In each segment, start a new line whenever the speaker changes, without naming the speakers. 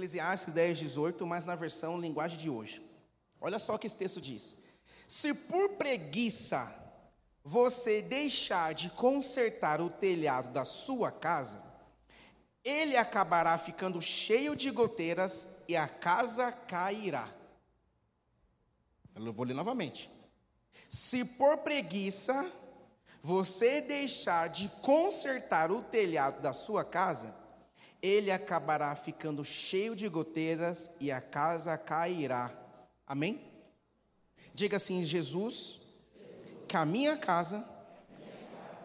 Eclesiastes 10, 18, mas na versão linguagem de hoje. Olha só o que esse texto diz. Se por preguiça você deixar de consertar o telhado da sua casa, ele acabará ficando cheio de goteiras e a casa cairá. Eu vou ler novamente. Se por preguiça você deixar de consertar o telhado da sua casa, ele acabará ficando cheio de goteiras e a casa cairá. Amém? Diga assim: Jesus, que a minha casa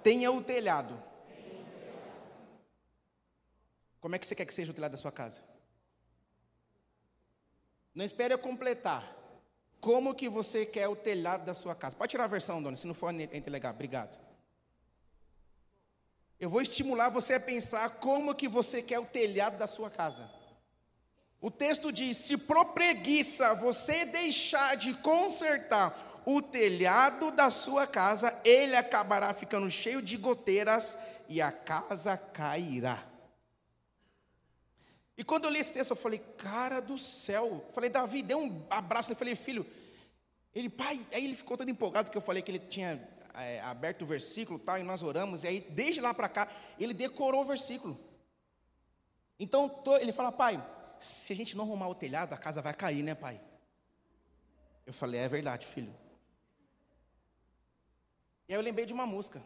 tenha o telhado. Como é que você quer que seja o telhado da sua casa? Não espere eu completar. Como que você quer o telhado da sua casa? Pode tirar a versão, dona, se não for entre legal. Obrigado. Eu vou estimular você a pensar como que você quer o telhado da sua casa. O texto diz: se por preguiça você deixar de consertar o telhado da sua casa, ele acabará ficando cheio de goteiras e a casa cairá. E quando eu li esse texto, eu falei, cara do céu. Eu falei, Davi, dê um abraço. Eu falei, filho, ele, pai, aí ele ficou todo empolgado que eu falei que ele tinha é, aberto o versículo tal, e nós oramos, e aí, desde lá para cá, ele decorou o versículo. Então, tô, ele fala, pai, se a gente não arrumar o telhado, a casa vai cair, né, pai? Eu falei, é verdade, filho. E aí eu lembrei de uma música.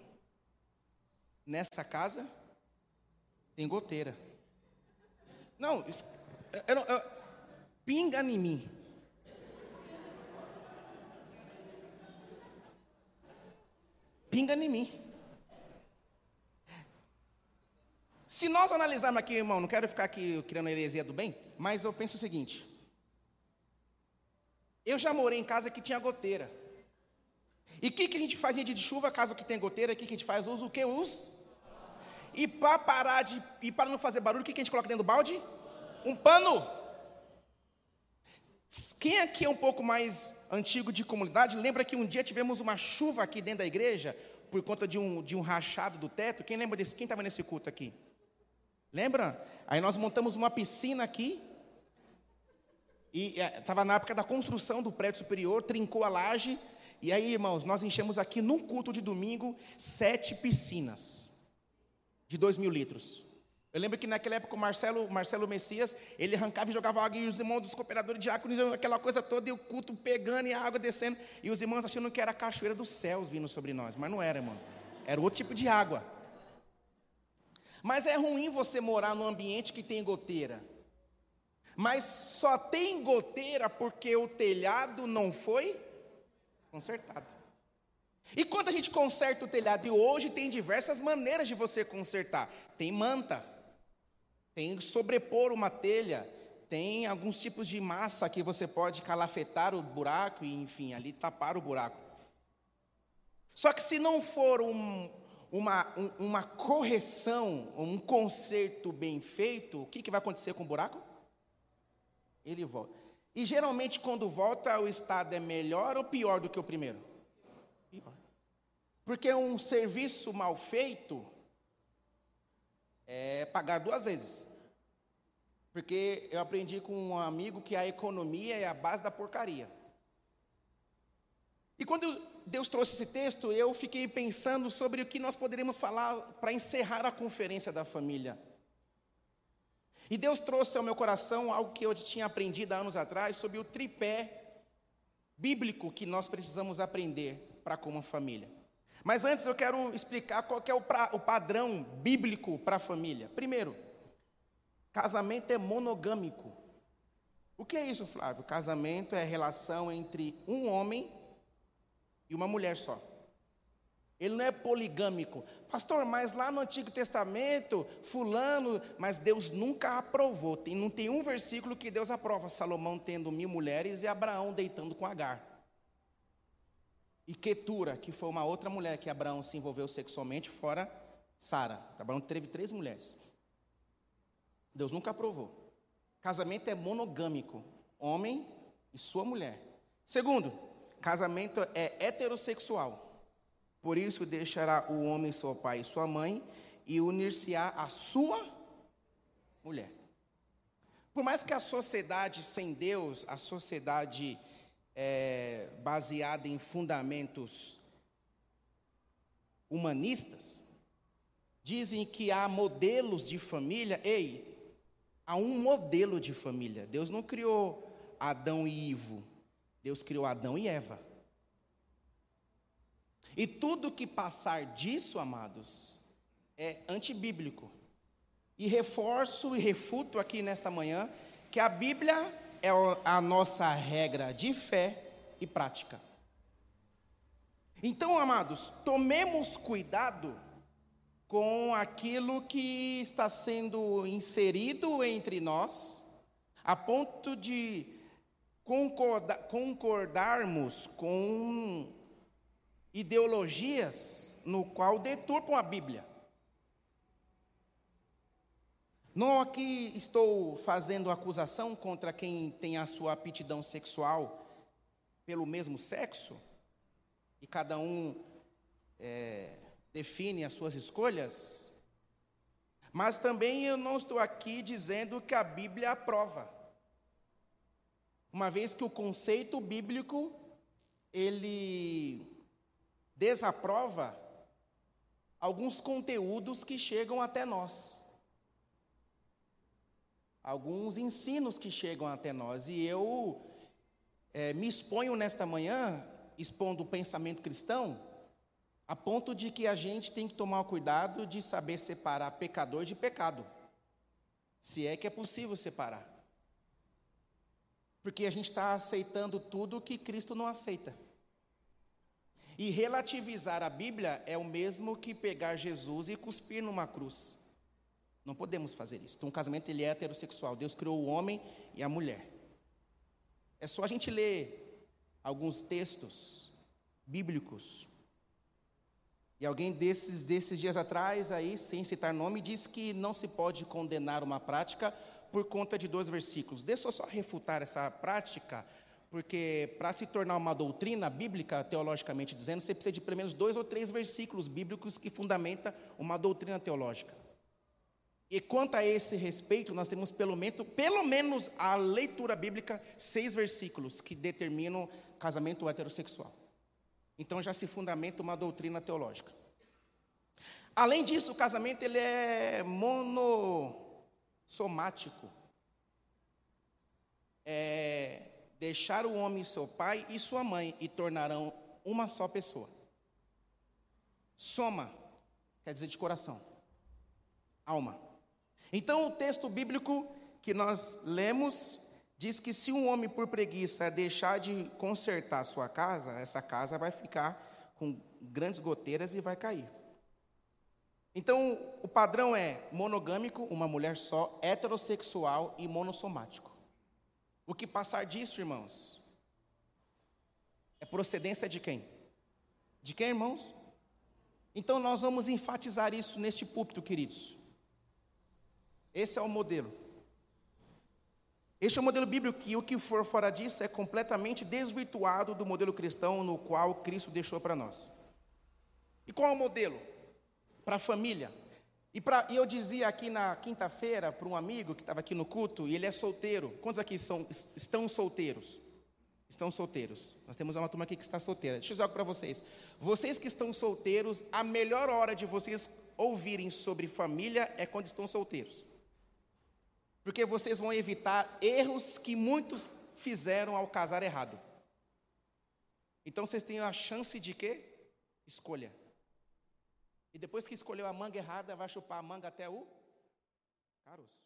Nessa casa tem goteira. Não, eu, eu, eu, pinga em mim. Pinga em mim. Se nós analisarmos aqui, irmão, não quero ficar aqui criando heresia do bem, mas eu penso o seguinte: eu já morei em casa que tinha goteira. E o que, que a gente faz em dia de chuva, caso que tenha goteira, o que, que a gente faz? Usa o que? Usa. E para parar de. E para não fazer barulho, o que, que a gente coloca dentro do balde? Um pano. Quem aqui é um pouco mais antigo de comunidade, lembra que um dia tivemos uma chuva aqui dentro da igreja, por conta de um, de um rachado do teto? Quem lembra desse? Quem estava nesse culto aqui? Lembra? Aí nós montamos uma piscina aqui, e estava é, na época da construção do prédio superior, trincou a laje, e aí, irmãos, nós enchemos aqui num culto de domingo sete piscinas de dois mil litros. Eu lembro que naquela época o Marcelo, Marcelo Messias, ele arrancava e jogava água, e os irmãos dos cooperadores diáconos, aquela coisa toda, e o culto pegando e a água descendo, e os irmãos achando que era a cachoeira dos céus vindo sobre nós, mas não era, irmão. Era outro tipo de água. Mas é ruim você morar num ambiente que tem goteira. Mas só tem goteira porque o telhado não foi consertado. E quando a gente conserta o telhado, e hoje tem diversas maneiras de você consertar. Tem manta, tem sobrepor uma telha, tem alguns tipos de massa que você pode calafetar o buraco e, enfim, ali tapar o buraco. Só que se não for um, uma, um, uma correção, um conserto bem feito, o que, que vai acontecer com o buraco? Ele volta. E geralmente, quando volta, o estado é melhor ou pior do que o primeiro? Pior. Porque um serviço mal feito é pagar duas vezes. Porque eu aprendi com um amigo que a economia é a base da porcaria. E quando Deus trouxe esse texto, eu fiquei pensando sobre o que nós poderíamos falar para encerrar a conferência da família. E Deus trouxe ao meu coração algo que eu tinha aprendido há anos atrás sobre o tripé bíblico que nós precisamos aprender para como família. Mas antes eu quero explicar qual é o, pra, o padrão bíblico para a família. Primeiro, Casamento é monogâmico. O que é isso, Flávio? Casamento é a relação entre um homem e uma mulher só. Ele não é poligâmico. Pastor, mas lá no Antigo Testamento, fulano, mas Deus nunca aprovou. Tem, não tem um versículo que Deus aprova. Salomão tendo mil mulheres e Abraão deitando com Agar. E Ketura, que foi uma outra mulher que Abraão se envolveu sexualmente, fora Sara. Abraão teve três mulheres. Deus nunca aprovou. Casamento é monogâmico, homem e sua mulher. Segundo, casamento é heterossexual. Por isso deixará o homem seu pai e sua mãe e unir-se-á a sua mulher. Por mais que a sociedade sem Deus, a sociedade é, baseada em fundamentos humanistas, dizem que há modelos de família. Ei, há um modelo de família. Deus não criou Adão e Ivo, Deus criou Adão e Eva. E tudo que passar disso, amados, é antibíblico. E reforço e refuto aqui nesta manhã que a Bíblia é a nossa regra de fé e prática. Então, amados, tomemos cuidado com aquilo que está sendo inserido entre nós, a ponto de concordarmos com ideologias no qual deturpam a Bíblia. Não aqui estou fazendo acusação contra quem tem a sua aptidão sexual pelo mesmo sexo, e cada um é, define as suas escolhas, mas também eu não estou aqui dizendo que a Bíblia aprova. Uma vez que o conceito bíblico ele desaprova alguns conteúdos que chegam até nós. Alguns ensinos que chegam até nós. E eu é, me exponho nesta manhã, expondo o pensamento cristão, a ponto de que a gente tem que tomar cuidado de saber separar pecador de pecado. Se é que é possível separar. Porque a gente está aceitando tudo que Cristo não aceita. E relativizar a Bíblia é o mesmo que pegar Jesus e cuspir numa cruz. Não podemos fazer isso. Então, um casamento ele é heterossexual. Deus criou o homem e a mulher. É só a gente ler alguns textos bíblicos. E alguém desses, desses dias atrás, aí, sem citar nome, disse que não se pode condenar uma prática por conta de dois versículos. Deixa eu só refutar essa prática porque para se tornar uma doutrina bíblica, teologicamente dizendo, você precisa de pelo menos dois ou três versículos bíblicos que fundamenta uma doutrina teológica. E quanto a esse respeito, nós temos pelo menos, pelo menos a leitura bíblica, seis versículos que determinam casamento heterossexual. Então já se fundamenta uma doutrina teológica. Além disso, o casamento ele é monossomático. É, deixar o homem seu pai e sua mãe e tornarão uma só pessoa. Soma quer dizer de coração, alma. Então o texto bíblico que nós lemos diz que se um homem por preguiça deixar de consertar sua casa, essa casa vai ficar com grandes goteiras e vai cair. Então, o padrão é monogâmico, uma mulher só, heterossexual e monossomático. O que passar disso, irmãos, é procedência de quem? De quem, irmãos? Então nós vamos enfatizar isso neste púlpito, queridos. Esse é o modelo. Este é o modelo bíblico e o que for fora disso é completamente desvirtuado do modelo cristão no qual Cristo deixou para nós. E qual é o modelo? Para a família. E, pra, e eu dizia aqui na quinta-feira para um amigo que estava aqui no culto, e ele é solteiro. Quantos aqui são, estão solteiros? Estão solteiros. Nós temos uma turma aqui que está solteira. Deixa eu dizer algo para vocês. Vocês que estão solteiros, a melhor hora de vocês ouvirem sobre família é quando estão solteiros. Porque vocês vão evitar erros que muitos fizeram ao casar errado. Então vocês têm a chance de quê? Escolha. E depois que escolheu a manga errada, vai chupar a manga até o caroço.